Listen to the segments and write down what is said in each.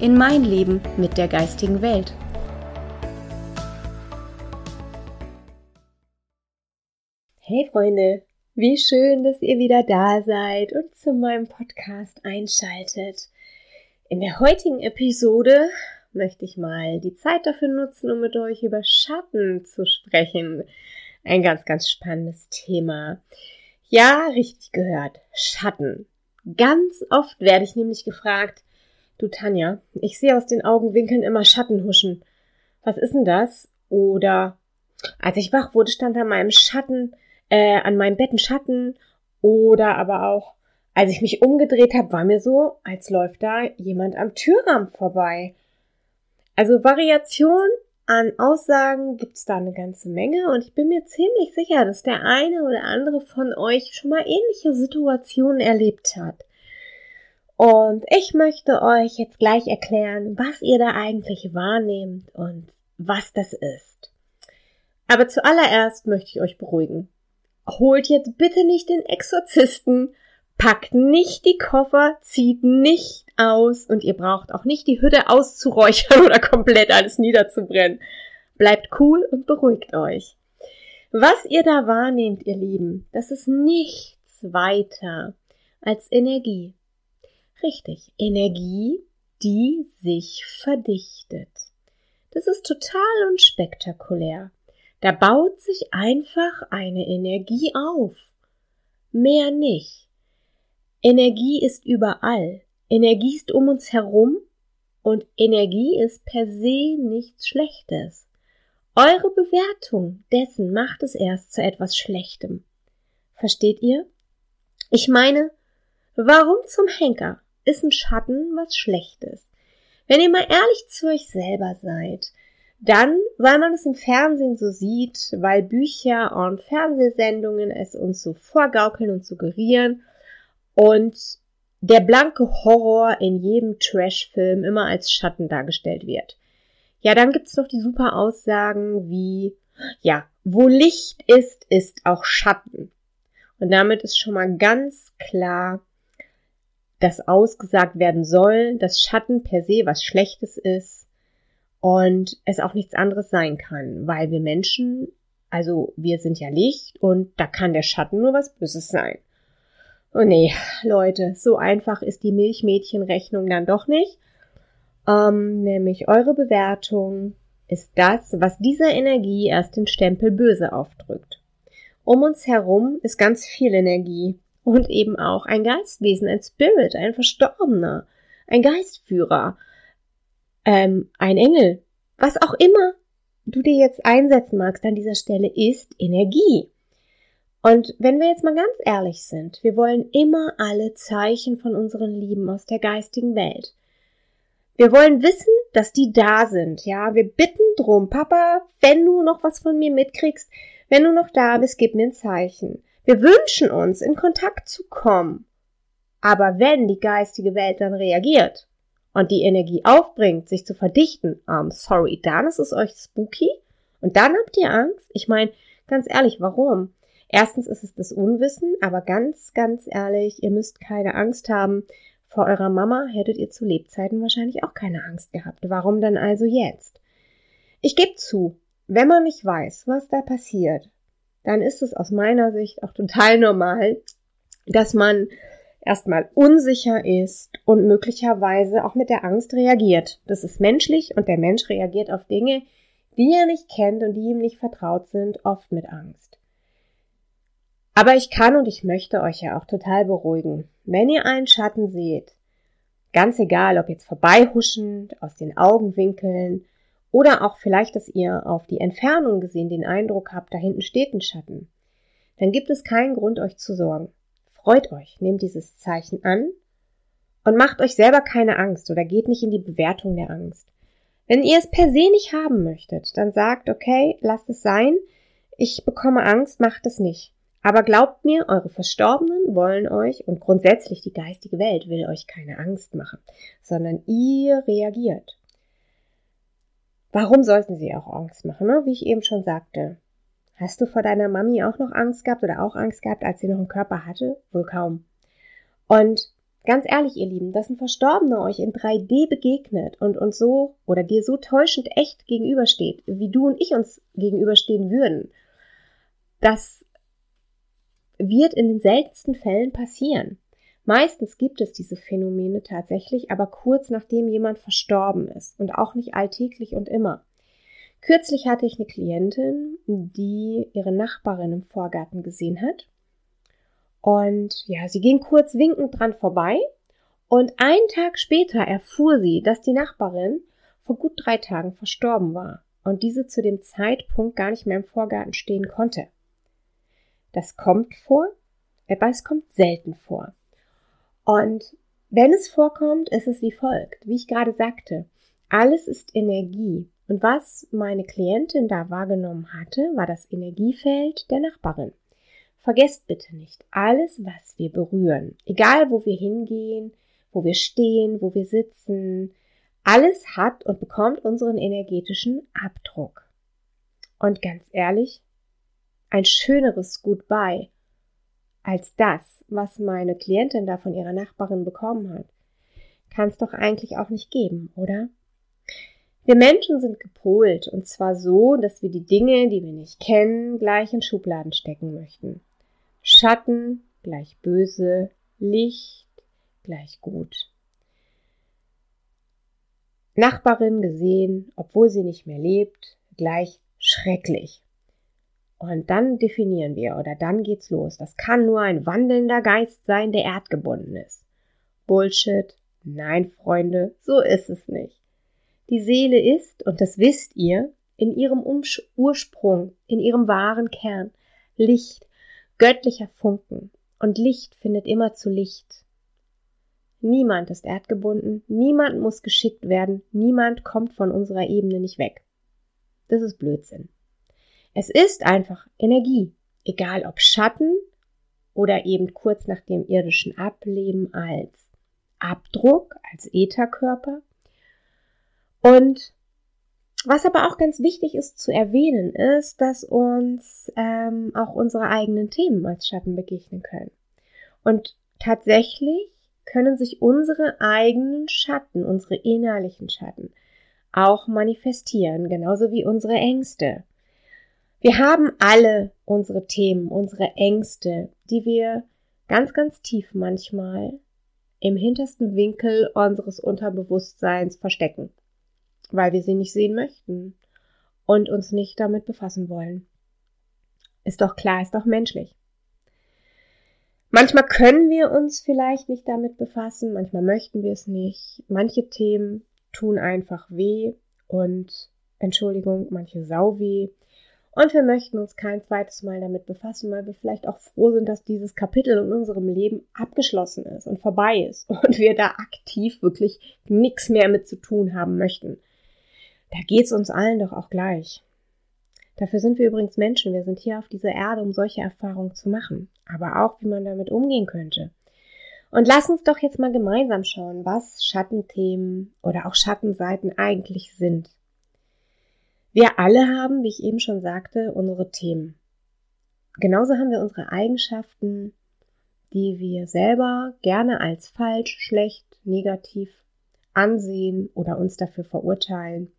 in mein Leben mit der geistigen Welt. Hey Freunde, wie schön, dass ihr wieder da seid und zu meinem Podcast einschaltet. In der heutigen Episode möchte ich mal die Zeit dafür nutzen, um mit euch über Schatten zu sprechen. Ein ganz, ganz spannendes Thema. Ja, richtig gehört. Schatten. Ganz oft werde ich nämlich gefragt, Du Tanja, ich sehe aus den Augenwinkeln immer Schatten huschen. Was ist denn das? Oder als ich wach wurde, stand an meinem Schatten, äh, an meinem Bett ein Schatten. Oder aber auch, als ich mich umgedreht habe, war mir so, als läuft da jemand am Türrahmen vorbei. Also Variation an Aussagen gibt's da eine ganze Menge und ich bin mir ziemlich sicher, dass der eine oder andere von euch schon mal ähnliche Situationen erlebt hat. Und ich möchte euch jetzt gleich erklären, was ihr da eigentlich wahrnehmt und was das ist. Aber zuallererst möchte ich euch beruhigen. Holt jetzt bitte nicht den Exorzisten, packt nicht die Koffer, zieht nicht aus und ihr braucht auch nicht die Hütte auszuräuchern oder komplett alles niederzubrennen. Bleibt cool und beruhigt euch. Was ihr da wahrnehmt, ihr Lieben, das ist nichts weiter als Energie. Richtig, Energie, die sich verdichtet. Das ist total unspektakulär. Da baut sich einfach eine Energie auf. Mehr nicht. Energie ist überall. Energie ist um uns herum und Energie ist per se nichts Schlechtes. Eure Bewertung dessen macht es erst zu etwas Schlechtem. Versteht ihr? Ich meine, warum zum Henker ist ein Schatten was Schlechtes. Wenn ihr mal ehrlich zu euch selber seid, dann, weil man es im Fernsehen so sieht, weil Bücher und Fernsehsendungen es uns so vorgaukeln und suggerieren und der blanke Horror in jedem Trash-Film immer als Schatten dargestellt wird. Ja, dann gibt's noch die super Aussagen wie, ja, wo Licht ist, ist auch Schatten. Und damit ist schon mal ganz klar, dass ausgesagt werden soll, dass Schatten per se was Schlechtes ist und es auch nichts anderes sein kann, weil wir Menschen, also wir sind ja Licht und da kann der Schatten nur was Böses sein. Oh nee, Leute, so einfach ist die Milchmädchenrechnung dann doch nicht. Ähm, nämlich eure Bewertung ist das, was dieser Energie erst den Stempel böse aufdrückt. Um uns herum ist ganz viel Energie und eben auch ein Geistwesen, ein Spirit, ein Verstorbener, ein Geistführer, ähm, ein Engel, was auch immer du dir jetzt einsetzen magst an dieser Stelle, ist Energie. Und wenn wir jetzt mal ganz ehrlich sind, wir wollen immer alle Zeichen von unseren Lieben aus der geistigen Welt. Wir wollen wissen, dass die da sind, ja. Wir bitten drum, Papa, wenn du noch was von mir mitkriegst, wenn du noch da bist, gib mir ein Zeichen. Wir wünschen uns, in Kontakt zu kommen. Aber wenn die geistige Welt dann reagiert und die Energie aufbringt, sich zu verdichten, um, sorry, dann ist es euch spooky und dann habt ihr Angst. Ich meine, ganz ehrlich, warum? Erstens ist es das Unwissen, aber ganz, ganz ehrlich, ihr müsst keine Angst haben. Vor eurer Mama hättet ihr zu Lebzeiten wahrscheinlich auch keine Angst gehabt. Warum dann also jetzt? Ich gebe zu, wenn man nicht weiß, was da passiert, dann ist es aus meiner Sicht auch total normal, dass man erstmal unsicher ist und möglicherweise auch mit der Angst reagiert. Das ist menschlich und der Mensch reagiert auf Dinge, die er nicht kennt und die ihm nicht vertraut sind, oft mit Angst. Aber ich kann und ich möchte euch ja auch total beruhigen. Wenn ihr einen Schatten seht, ganz egal, ob jetzt vorbeihuschend, aus den Augenwinkeln oder auch vielleicht, dass ihr auf die Entfernung gesehen den Eindruck habt, da hinten steht ein Schatten. Dann gibt es keinen Grund, euch zu sorgen. Freut euch, nehmt dieses Zeichen an und macht euch selber keine Angst oder geht nicht in die Bewertung der Angst. Wenn ihr es per se nicht haben möchtet, dann sagt, okay, lasst es sein. Ich bekomme Angst, macht es nicht. Aber glaubt mir, eure Verstorbenen wollen euch und grundsätzlich die geistige Welt will euch keine Angst machen, sondern ihr reagiert. Warum sollten sie auch Angst machen, ne? wie ich eben schon sagte? Hast du vor deiner Mami auch noch Angst gehabt oder auch Angst gehabt, als sie noch einen Körper hatte? Wohl kaum. Und ganz ehrlich, ihr Lieben, dass ein Verstorbener euch in 3D begegnet und uns so oder dir so täuschend echt gegenübersteht, wie du und ich uns gegenüberstehen würden, das wird in den seltensten Fällen passieren. Meistens gibt es diese Phänomene tatsächlich, aber kurz nachdem jemand verstorben ist und auch nicht alltäglich und immer. Kürzlich hatte ich eine Klientin, die ihre Nachbarin im Vorgarten gesehen hat. Und ja, sie ging kurz winkend dran vorbei. Und einen Tag später erfuhr sie, dass die Nachbarin vor gut drei Tagen verstorben war und diese zu dem Zeitpunkt gar nicht mehr im Vorgarten stehen konnte. Das kommt vor, aber es kommt selten vor. Und wenn es vorkommt, ist es wie folgt. Wie ich gerade sagte, alles ist Energie. Und was meine Klientin da wahrgenommen hatte, war das Energiefeld der Nachbarin. Vergesst bitte nicht, alles, was wir berühren, egal wo wir hingehen, wo wir stehen, wo wir sitzen, alles hat und bekommt unseren energetischen Abdruck. Und ganz ehrlich, ein schöneres Goodbye als das, was meine Klientin da von ihrer Nachbarin bekommen hat, kann es doch eigentlich auch nicht geben, oder? Wir Menschen sind gepolt und zwar so, dass wir die Dinge, die wir nicht kennen, gleich in Schubladen stecken möchten. Schatten gleich böse, Licht gleich gut. Nachbarin gesehen, obwohl sie nicht mehr lebt, gleich schrecklich. Und dann definieren wir oder dann geht's los. Das kann nur ein wandelnder Geist sein, der erdgebunden ist. Bullshit. Nein, Freunde, so ist es nicht. Die Seele ist, und das wisst ihr, in ihrem Ursprung, in ihrem wahren Kern, Licht, göttlicher Funken. Und Licht findet immer zu Licht. Niemand ist erdgebunden, niemand muss geschickt werden, niemand kommt von unserer Ebene nicht weg. Das ist Blödsinn. Es ist einfach Energie, egal ob Schatten oder eben kurz nach dem irdischen Ableben als Abdruck, als Ätherkörper und was aber auch ganz wichtig ist zu erwähnen, ist, dass uns ähm, auch unsere eigenen Themen als Schatten begegnen können. Und tatsächlich können sich unsere eigenen Schatten, unsere innerlichen Schatten, auch manifestieren, genauso wie unsere Ängste. Wir haben alle unsere Themen, unsere Ängste, die wir ganz, ganz tief manchmal im hintersten Winkel unseres Unterbewusstseins verstecken weil wir sie nicht sehen möchten und uns nicht damit befassen wollen. Ist doch klar, ist doch menschlich. Manchmal können wir uns vielleicht nicht damit befassen, manchmal möchten wir es nicht. Manche Themen tun einfach weh und Entschuldigung, manche sau weh. Und wir möchten uns kein zweites Mal damit befassen, weil wir vielleicht auch froh sind, dass dieses Kapitel in unserem Leben abgeschlossen ist und vorbei ist und wir da aktiv wirklich nichts mehr mit zu tun haben möchten. Da geht's uns allen doch auch gleich. Dafür sind wir übrigens Menschen. Wir sind hier auf dieser Erde, um solche Erfahrungen zu machen. Aber auch, wie man damit umgehen könnte. Und lass uns doch jetzt mal gemeinsam schauen, was Schattenthemen oder auch Schattenseiten eigentlich sind. Wir alle haben, wie ich eben schon sagte, unsere Themen. Genauso haben wir unsere Eigenschaften, die wir selber gerne als falsch, schlecht, negativ ansehen oder uns dafür verurteilen.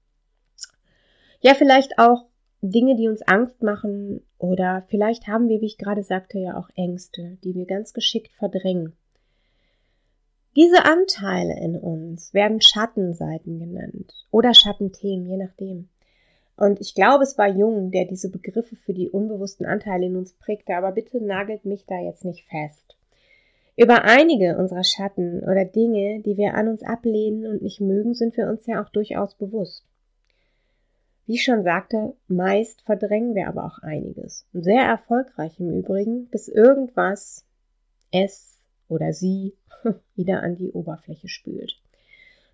Ja, vielleicht auch Dinge, die uns Angst machen oder vielleicht haben wir, wie ich gerade sagte, ja auch Ängste, die wir ganz geschickt verdrängen. Diese Anteile in uns werden Schattenseiten genannt oder Schattenthemen, je nachdem. Und ich glaube, es war Jung, der diese Begriffe für die unbewussten Anteile in uns prägte, aber bitte nagelt mich da jetzt nicht fest. Über einige unserer Schatten oder Dinge, die wir an uns ablehnen und nicht mögen, sind wir uns ja auch durchaus bewusst. Wie ich schon sagte, meist verdrängen wir aber auch einiges. Und sehr erfolgreich im Übrigen, bis irgendwas es oder sie wieder an die Oberfläche spült.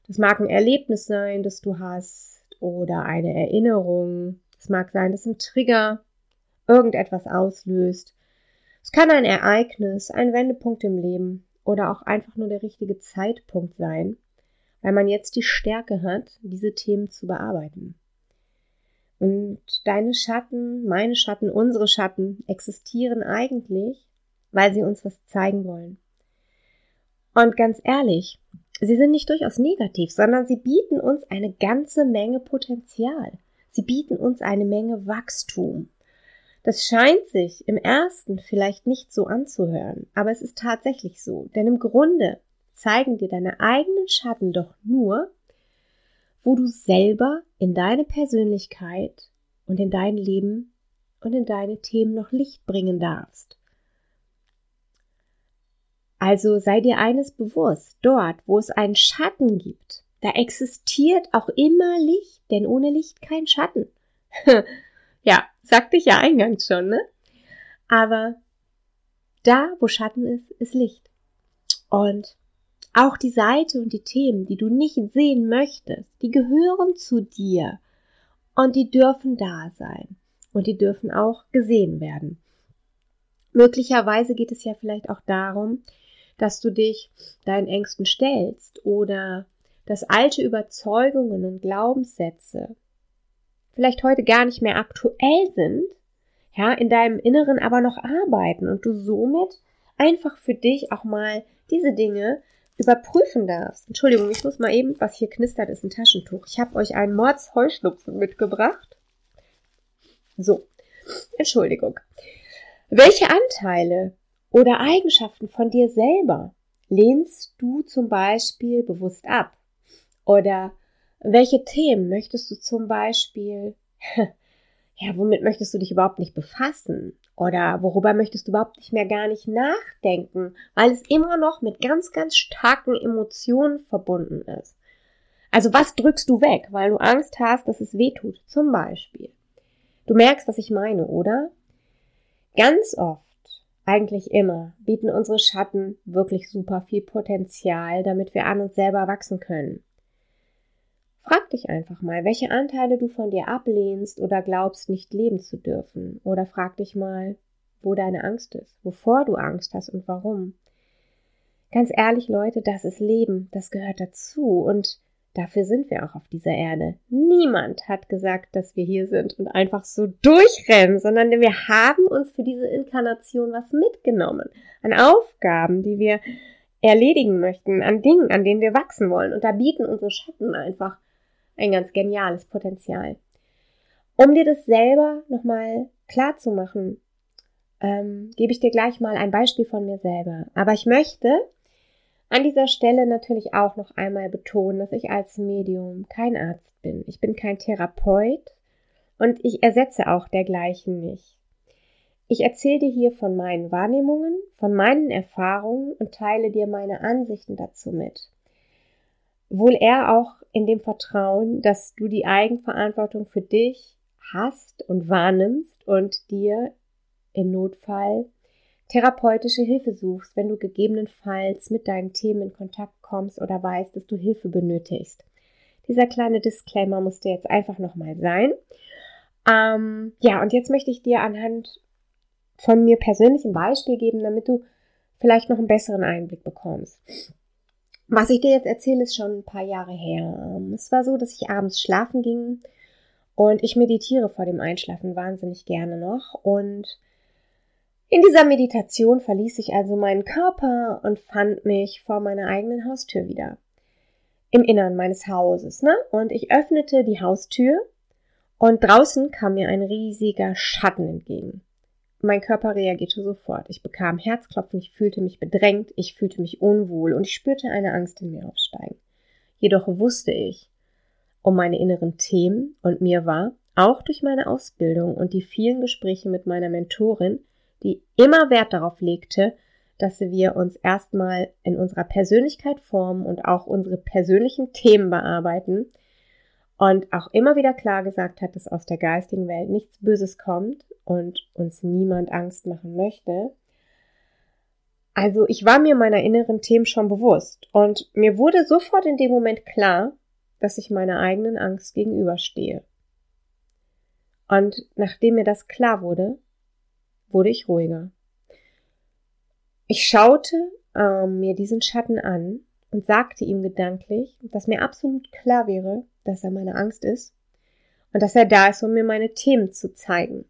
Das mag ein Erlebnis sein, das du hast, oder eine Erinnerung. Es mag sein, dass ein Trigger irgendetwas auslöst. Es kann ein Ereignis, ein Wendepunkt im Leben oder auch einfach nur der richtige Zeitpunkt sein, weil man jetzt die Stärke hat, diese Themen zu bearbeiten. Und deine Schatten, meine Schatten, unsere Schatten existieren eigentlich, weil sie uns was zeigen wollen. Und ganz ehrlich, sie sind nicht durchaus negativ, sondern sie bieten uns eine ganze Menge Potenzial. Sie bieten uns eine Menge Wachstum. Das scheint sich im ersten vielleicht nicht so anzuhören, aber es ist tatsächlich so, denn im Grunde zeigen dir deine eigenen Schatten doch nur, wo du selber in deine Persönlichkeit und in dein Leben und in deine Themen noch Licht bringen darfst. Also sei dir eines bewusst, dort, wo es einen Schatten gibt, da existiert auch immer Licht, denn ohne Licht kein Schatten. ja, sagte ich ja eingangs schon, ne? Aber da, wo Schatten ist, ist Licht. Und auch die Seite und die Themen, die du nicht sehen möchtest, die gehören zu dir und die dürfen da sein und die dürfen auch gesehen werden. Möglicherweise geht es ja vielleicht auch darum, dass du dich deinen Ängsten stellst oder dass alte Überzeugungen und Glaubenssätze vielleicht heute gar nicht mehr aktuell sind, ja, in deinem Inneren aber noch arbeiten und du somit einfach für dich auch mal diese Dinge überprüfen darfst. Entschuldigung, ich muss mal eben, was hier knistert, ist ein Taschentuch. Ich habe euch einen Mordsheuschnupfen mitgebracht. So, Entschuldigung. Welche Anteile oder Eigenschaften von dir selber lehnst du zum Beispiel bewusst ab? Oder welche Themen möchtest du zum Beispiel, ja, womit möchtest du dich überhaupt nicht befassen? Oder worüber möchtest du überhaupt nicht mehr gar nicht nachdenken, weil es immer noch mit ganz, ganz starken Emotionen verbunden ist. Also was drückst du weg, weil du Angst hast, dass es weh tut, zum Beispiel. Du merkst, was ich meine, oder? Ganz oft, eigentlich immer, bieten unsere Schatten wirklich super viel Potenzial, damit wir an uns selber wachsen können. Frag dich einfach mal, welche Anteile du von dir ablehnst oder glaubst nicht leben zu dürfen. Oder frag dich mal, wo deine Angst ist, wovor du Angst hast und warum. Ganz ehrlich, Leute, das ist Leben, das gehört dazu und dafür sind wir auch auf dieser Erde. Niemand hat gesagt, dass wir hier sind und einfach so durchrennen, sondern wir haben uns für diese Inkarnation was mitgenommen. An Aufgaben, die wir erledigen möchten, an Dingen, an denen wir wachsen wollen. Und da bieten unsere Schatten einfach ein ganz geniales Potenzial. Um dir das selber nochmal klar zu machen, ähm, gebe ich dir gleich mal ein Beispiel von mir selber. Aber ich möchte an dieser Stelle natürlich auch noch einmal betonen, dass ich als Medium kein Arzt bin. Ich bin kein Therapeut und ich ersetze auch dergleichen nicht. Ich erzähle dir hier von meinen Wahrnehmungen, von meinen Erfahrungen und teile dir meine Ansichten dazu mit. Wohl eher auch in dem Vertrauen, dass du die Eigenverantwortung für dich hast und wahrnimmst und dir im Notfall therapeutische Hilfe suchst, wenn du gegebenenfalls mit deinen Themen in Kontakt kommst oder weißt, dass du Hilfe benötigst. Dieser kleine Disclaimer musste jetzt einfach nochmal sein. Ähm, ja, und jetzt möchte ich dir anhand von mir persönlich ein Beispiel geben, damit du vielleicht noch einen besseren Einblick bekommst. Was ich dir jetzt erzähle, ist schon ein paar Jahre her. Es war so, dass ich abends schlafen ging und ich meditiere vor dem Einschlafen wahnsinnig gerne noch. Und in dieser Meditation verließ ich also meinen Körper und fand mich vor meiner eigenen Haustür wieder. Im Innern meines Hauses, ne? Und ich öffnete die Haustür und draußen kam mir ein riesiger Schatten entgegen. Mein Körper reagierte sofort. Ich bekam Herzklopfen, ich fühlte mich bedrängt, ich fühlte mich unwohl und ich spürte eine Angst in mir aufsteigen. Jedoch wusste ich um meine inneren Themen und mir war, auch durch meine Ausbildung und die vielen Gespräche mit meiner Mentorin, die immer Wert darauf legte, dass wir uns erstmal in unserer Persönlichkeit formen und auch unsere persönlichen Themen bearbeiten, und auch immer wieder klar gesagt hat, dass aus der geistigen Welt nichts Böses kommt und uns niemand Angst machen möchte. Also ich war mir meiner inneren Themen schon bewusst und mir wurde sofort in dem Moment klar, dass ich meiner eigenen Angst gegenüberstehe. Und nachdem mir das klar wurde, wurde ich ruhiger. Ich schaute äh, mir diesen Schatten an und sagte ihm gedanklich, dass mir absolut klar wäre, dass er meine Angst ist und dass er da ist, um mir meine Themen zu zeigen.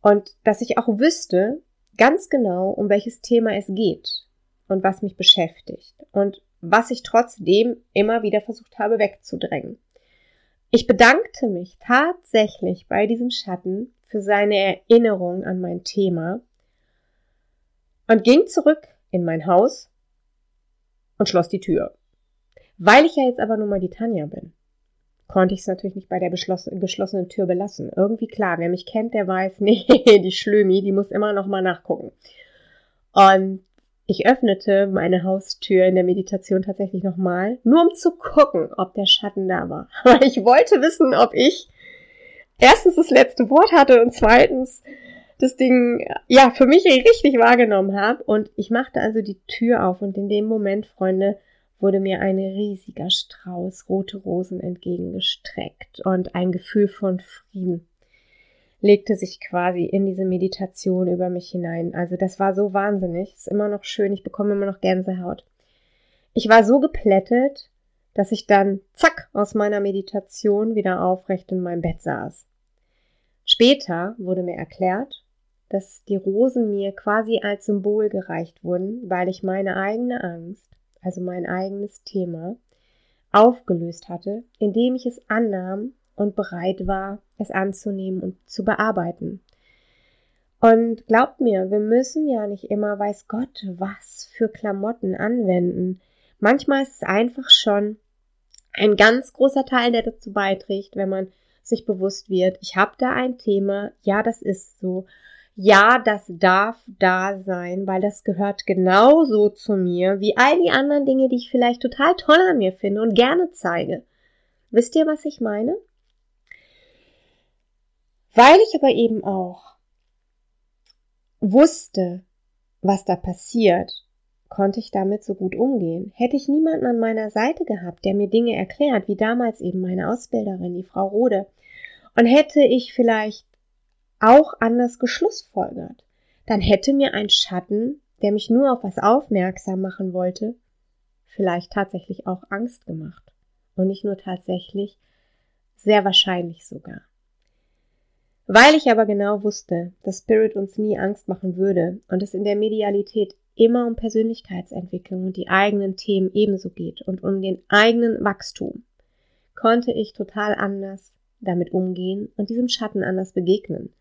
Und dass ich auch wüsste ganz genau, um welches Thema es geht und was mich beschäftigt und was ich trotzdem immer wieder versucht habe wegzudrängen. Ich bedankte mich tatsächlich bei diesem Schatten für seine Erinnerung an mein Thema und ging zurück in mein Haus und schloss die Tür. Weil ich ja jetzt aber nun mal die Tanja bin, konnte ich es natürlich nicht bei der geschlossenen Tür belassen. Irgendwie klar, wer mich kennt, der weiß, nee, die Schlömi, die muss immer noch mal nachgucken. Und ich öffnete meine Haustür in der Meditation tatsächlich nochmal, nur um zu gucken, ob der Schatten da war. Aber ich wollte wissen, ob ich erstens das letzte Wort hatte und zweitens das Ding ja für mich richtig wahrgenommen habe. Und ich machte also die Tür auf und in dem Moment, Freunde, wurde mir ein riesiger Strauß rote Rosen entgegengestreckt und ein Gefühl von Frieden legte sich quasi in diese Meditation über mich hinein. Also das war so wahnsinnig. Ist immer noch schön. Ich bekomme immer noch Gänsehaut. Ich war so geplättet, dass ich dann zack aus meiner Meditation wieder aufrecht in meinem Bett saß. Später wurde mir erklärt, dass die Rosen mir quasi als Symbol gereicht wurden, weil ich meine eigene Angst, also mein eigenes Thema, aufgelöst hatte, indem ich es annahm und bereit war, es anzunehmen und zu bearbeiten. Und glaubt mir, wir müssen ja nicht immer, weiß Gott, was für Klamotten anwenden. Manchmal ist es einfach schon ein ganz großer Teil, der dazu beiträgt, wenn man sich bewusst wird, ich habe da ein Thema, ja, das ist so, ja, das darf da sein, weil das gehört genauso zu mir wie all die anderen Dinge, die ich vielleicht total toll an mir finde und gerne zeige. Wisst ihr, was ich meine? Weil ich aber eben auch wusste, was da passiert, konnte ich damit so gut umgehen. Hätte ich niemanden an meiner Seite gehabt, der mir Dinge erklärt, wie damals eben meine Ausbilderin, die Frau Rode, und hätte ich vielleicht auch anders geschlussfolgert, dann hätte mir ein Schatten, der mich nur auf was aufmerksam machen wollte, vielleicht tatsächlich auch Angst gemacht. Und nicht nur tatsächlich, sehr wahrscheinlich sogar. Weil ich aber genau wusste, dass Spirit uns nie Angst machen würde und es in der Medialität immer um Persönlichkeitsentwicklung und die eigenen Themen ebenso geht und um den eigenen Wachstum, konnte ich total anders damit umgehen und diesem Schatten anders begegnen.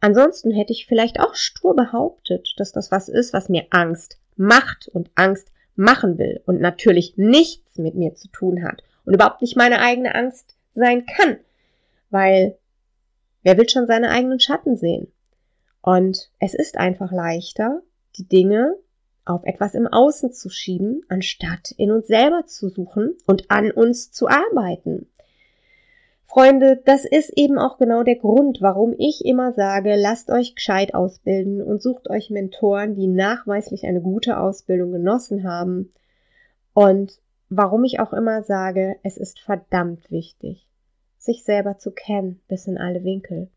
Ansonsten hätte ich vielleicht auch stur behauptet, dass das was ist, was mir Angst macht und Angst machen will und natürlich nichts mit mir zu tun hat und überhaupt nicht meine eigene Angst sein kann, weil Wer will schon seine eigenen Schatten sehen? Und es ist einfach leichter, die Dinge auf etwas im Außen zu schieben, anstatt in uns selber zu suchen und an uns zu arbeiten. Freunde, das ist eben auch genau der Grund, warum ich immer sage, lasst euch gescheit ausbilden und sucht euch Mentoren, die nachweislich eine gute Ausbildung genossen haben. Und warum ich auch immer sage, es ist verdammt wichtig, sich selber zu kennen bis in alle Winkel.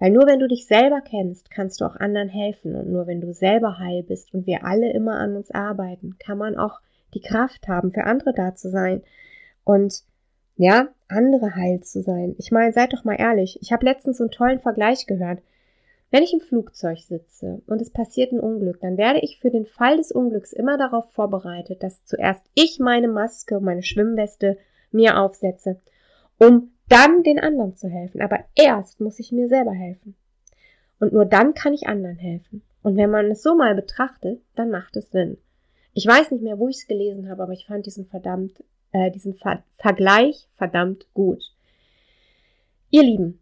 Weil nur wenn du dich selber kennst, kannst du auch anderen helfen und nur wenn du selber heil bist und wir alle immer an uns arbeiten, kann man auch die Kraft haben, für andere da zu sein und ja, andere heil zu sein. Ich meine, seid doch mal ehrlich, ich habe letztens einen tollen Vergleich gehört. Wenn ich im Flugzeug sitze und es passiert ein Unglück, dann werde ich für den Fall des Unglücks immer darauf vorbereitet, dass zuerst ich meine Maske meine Schwimmweste mir aufsetze um dann den anderen zu helfen. Aber erst muss ich mir selber helfen. Und nur dann kann ich anderen helfen. Und wenn man es so mal betrachtet, dann macht es Sinn. Ich weiß nicht mehr, wo ich es gelesen habe, aber ich fand diesen verdammt, äh, diesen Ver Vergleich verdammt gut. Ihr Lieben,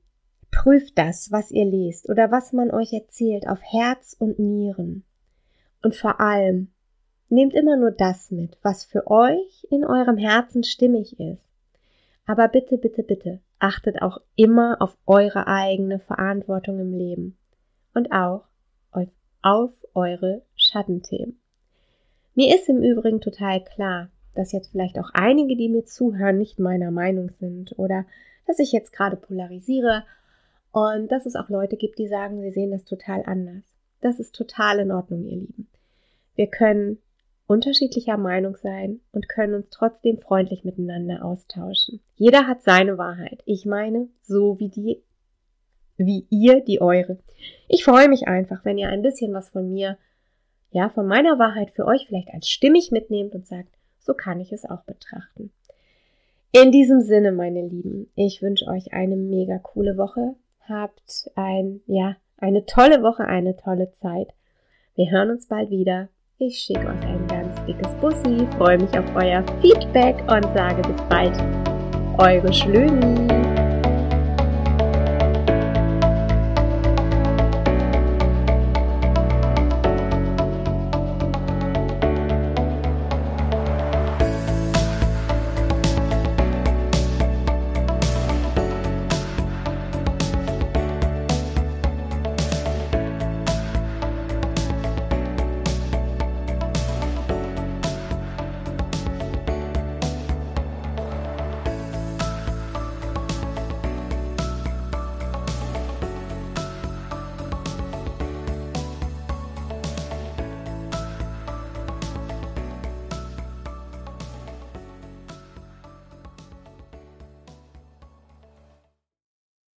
prüft das, was ihr lest oder was man euch erzählt, auf Herz und Nieren. Und vor allem, nehmt immer nur das mit, was für euch in eurem Herzen stimmig ist. Aber bitte, bitte, bitte, achtet auch immer auf eure eigene Verantwortung im Leben und auch auf eure Schattenthemen. Mir ist im Übrigen total klar, dass jetzt vielleicht auch einige, die mir zuhören, nicht meiner Meinung sind oder dass ich jetzt gerade polarisiere und dass es auch Leute gibt, die sagen, sie sehen das total anders. Das ist total in Ordnung, ihr Lieben. Wir können unterschiedlicher Meinung sein und können uns trotzdem freundlich miteinander austauschen. Jeder hat seine Wahrheit. Ich meine, so wie die, wie ihr die eure. Ich freue mich einfach, wenn ihr ein bisschen was von mir, ja, von meiner Wahrheit für euch vielleicht als stimmig mitnehmt und sagt, so kann ich es auch betrachten. In diesem Sinne, meine Lieben, ich wünsche euch eine mega coole Woche. Habt ein, ja, eine tolle Woche, eine tolle Zeit. Wir hören uns bald wieder. Ich schicke euch ein dickes Bussi, freue mich auf euer Feedback und sage bis bald. Eure Schlöni.